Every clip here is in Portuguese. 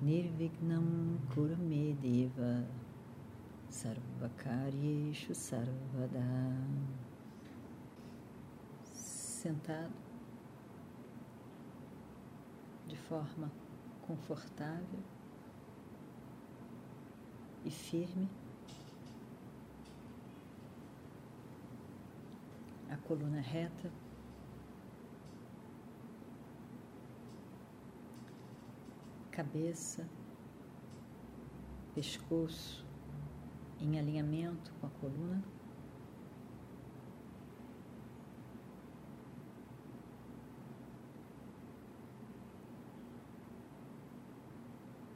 Nirvignam Kuramedeva Sarvakaryeshu Sarvada Sentado de forma confortável e firme, a coluna reta. Cabeça, pescoço em alinhamento com a coluna.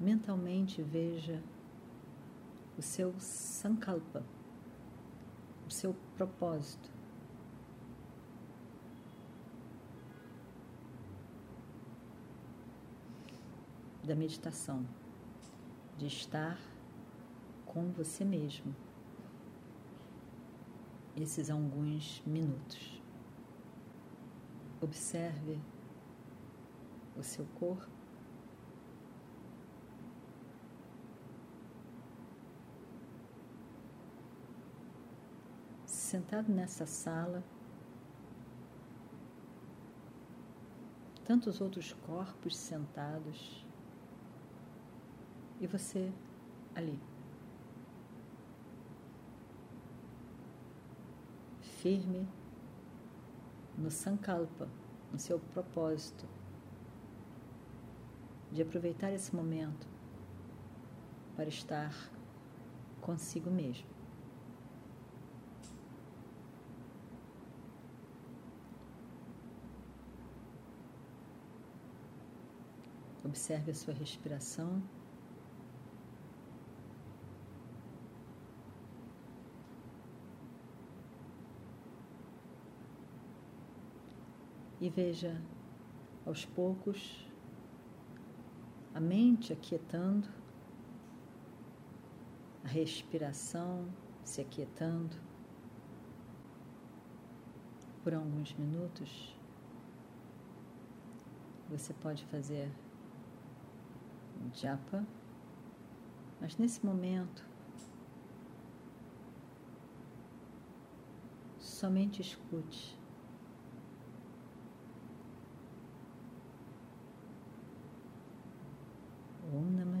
Mentalmente veja o seu sankalpa, o seu propósito. Da meditação, de estar com você mesmo. Esses alguns minutos. Observe o seu corpo. Sentado nessa sala, tantos outros corpos sentados e você ali. Firme no Sankalpa, no seu propósito de aproveitar esse momento para estar consigo mesmo. Observe a sua respiração. E veja aos poucos a mente aquietando, a respiração se aquietando por alguns minutos. Você pode fazer japa, mas nesse momento somente escute Om Namah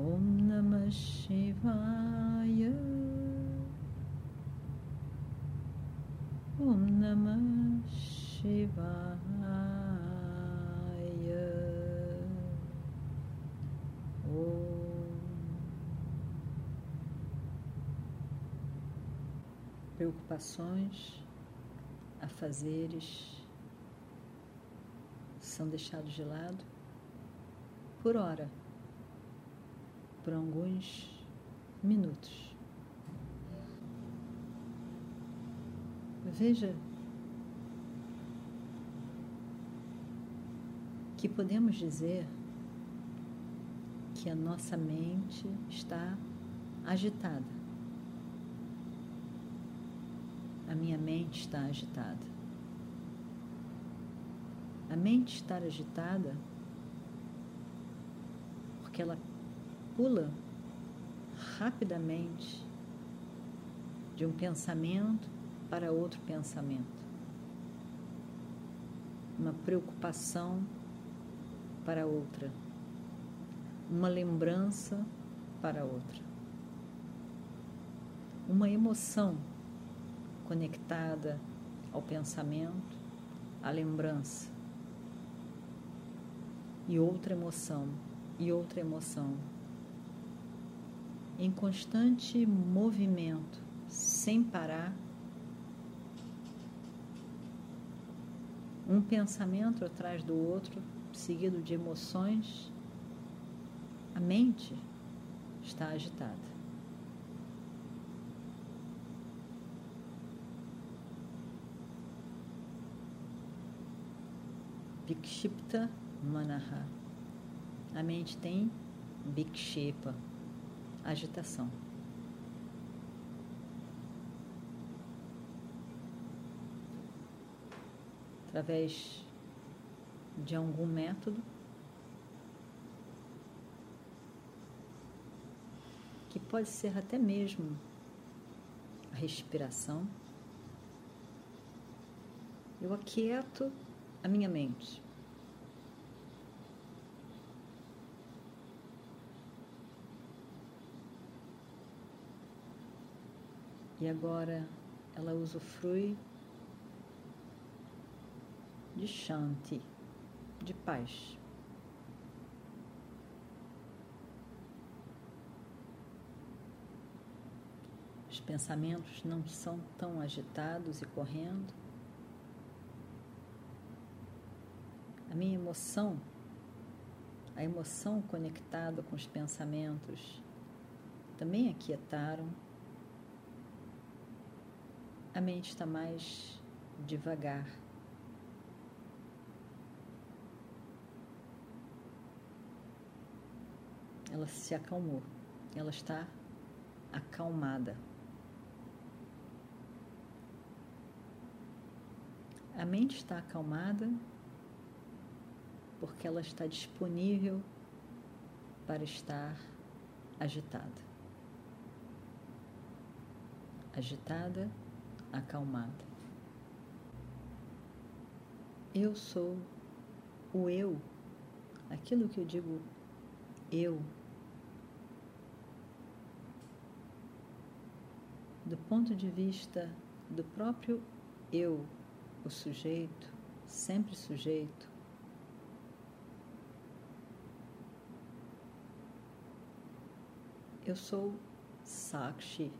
Om Namah Shivaya. Om Namah Shivaya. Om. Preocupações, afazeres, são deixados de lado por hora, por alguns minutos. Veja que podemos dizer que a nossa mente está agitada. A minha mente está agitada. A mente estar agitada porque ela pula rapidamente de um pensamento para outro pensamento. uma preocupação para outra, uma lembrança para outra, uma emoção conectada ao pensamento, à lembrança, e outra emoção, e outra emoção, em constante movimento, sem parar um pensamento atrás do outro, seguido de emoções, a mente está agitada. Vikshipta Manaha. A mente tem Vikshepa, agitação. através de algum método que pode ser até mesmo a respiração. Eu aquieto a minha mente. E agora ela usufrui de Shanti, de paz. Os pensamentos não são tão agitados e correndo. A minha emoção, a emoção conectada com os pensamentos, também aquietaram. A mente está mais devagar. ela se acalmou, ela está acalmada. A mente está acalmada porque ela está disponível para estar agitada. Agitada, acalmada. Eu sou o eu, aquilo que eu digo eu. Do ponto de vista do próprio eu, o sujeito, sempre sujeito, eu sou Sakshi,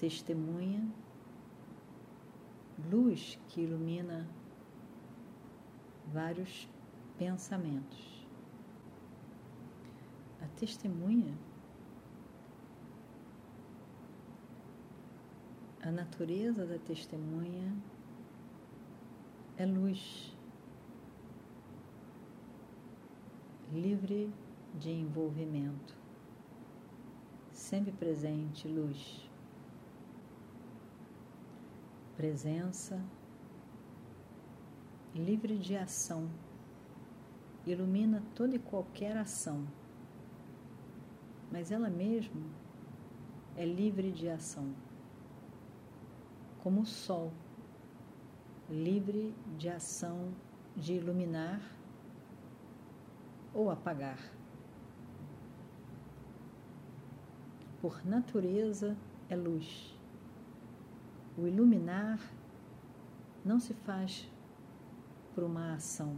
testemunha, luz que ilumina vários pensamentos. A testemunha A natureza da testemunha é luz, livre de envolvimento, sempre presente luz, presença, livre de ação, ilumina toda e qualquer ação, mas ela mesma é livre de ação como o sol, livre de ação de iluminar ou apagar. Por natureza é luz. O iluminar não se faz por uma ação,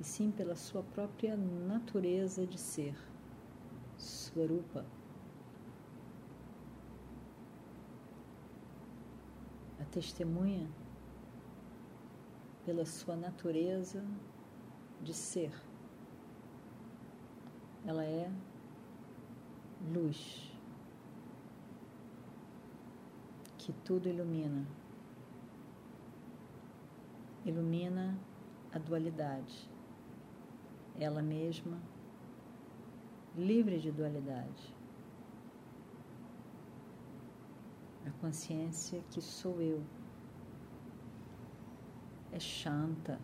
e sim pela sua própria natureza de ser, Swarupa. testemunha pela sua natureza de ser. Ela é luz que tudo ilumina. Ilumina a dualidade. Ela mesma livre de dualidade. a consciência que sou eu. É chanta,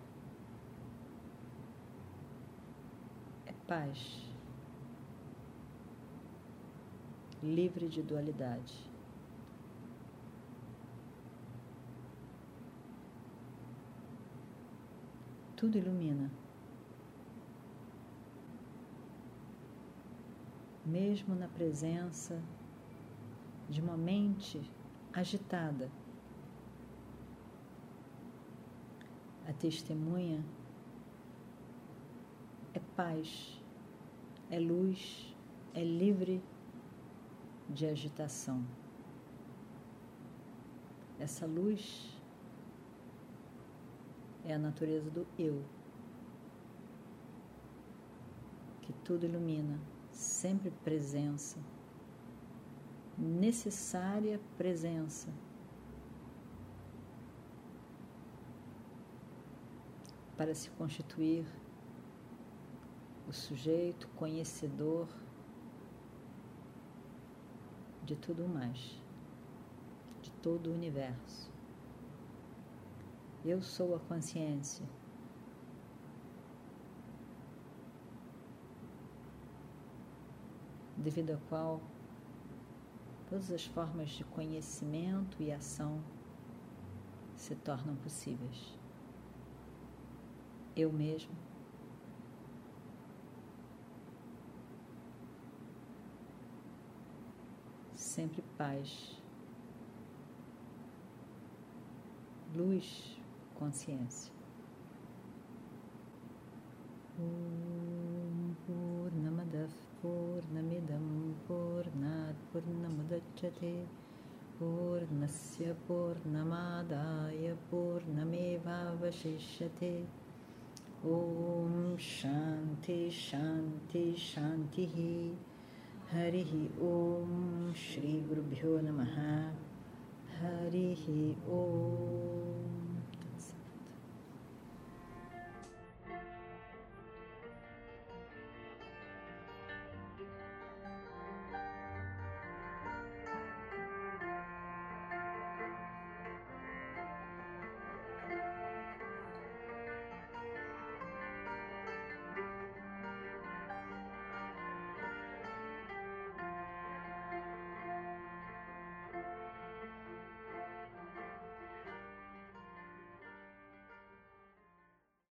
é paz, livre de dualidade. Tudo ilumina. Mesmo na presença de uma mente agitada, a testemunha é paz, é luz, é livre de agitação. Essa luz é a natureza do eu, que tudo ilumina, sempre presença, necessária presença. Para se constituir o sujeito conhecedor de tudo mais, de todo o universo. Eu sou a consciência. Devido a qual todas as formas de conhecimento e ação se tornam possíveis. Eu mesmo sempre paz, luz consciência. Om Purnamadav Purnamidam Purnat Purnamudachyate पूर्णस्य पूर्णमादाय पूर्णमेवावशिष्यते ॐ शान्ति शान्ति शान्तिः हरिः ॐ श्रीगुरुभ्यो नमः हरिः Om